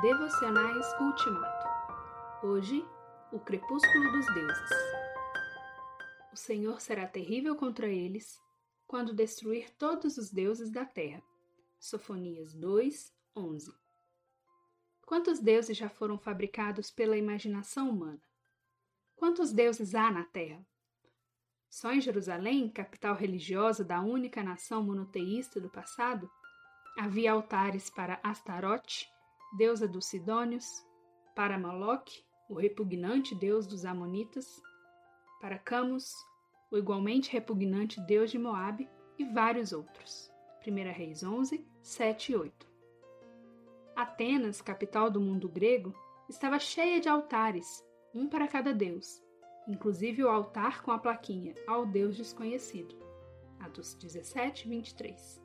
Devocionais Ultimato. Hoje, o crepúsculo dos deuses. O Senhor será terrível contra eles quando destruir todos os deuses da terra. Sofonias 2, 11. Quantos deuses já foram fabricados pela imaginação humana? Quantos deuses há na terra? Só em Jerusalém, capital religiosa da única nação monoteísta do passado, havia altares para Astarote, deusa dos Sidônios, para Moloque, o repugnante deus dos Amonitas, para Camus, o igualmente repugnante deus de Moabe e vários outros. 1 Reis 11, 7 e 8. Atenas, capital do mundo grego, estava cheia de altares, um para cada deus, inclusive o altar com a plaquinha ao Deus desconhecido. Atos 17, 23.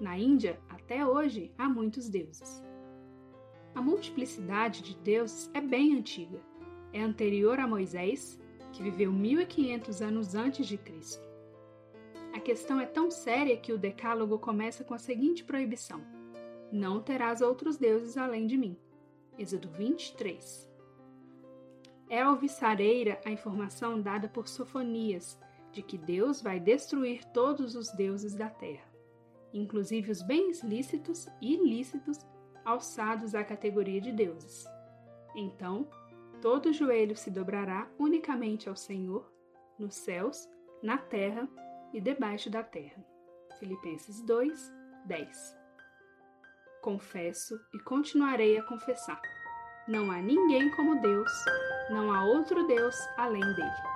Na Índia, até hoje, há muitos deuses. A multiplicidade de deuses é bem antiga. É anterior a Moisés, que viveu 1500 anos antes de Cristo. A questão é tão séria que o Decálogo começa com a seguinte proibição: Não terás outros deuses além de mim. Êxodo 23. É alvissareira a informação dada por Sofonias de que Deus vai destruir todos os deuses da terra, inclusive os bens lícitos e ilícitos alçados à categoria de deuses. Então, todo joelho se dobrará unicamente ao Senhor, nos céus, na terra e debaixo da terra. Filipenses 2, 10. Confesso e continuarei a confessar não há ninguém como Deus, não há outro Deus além dele.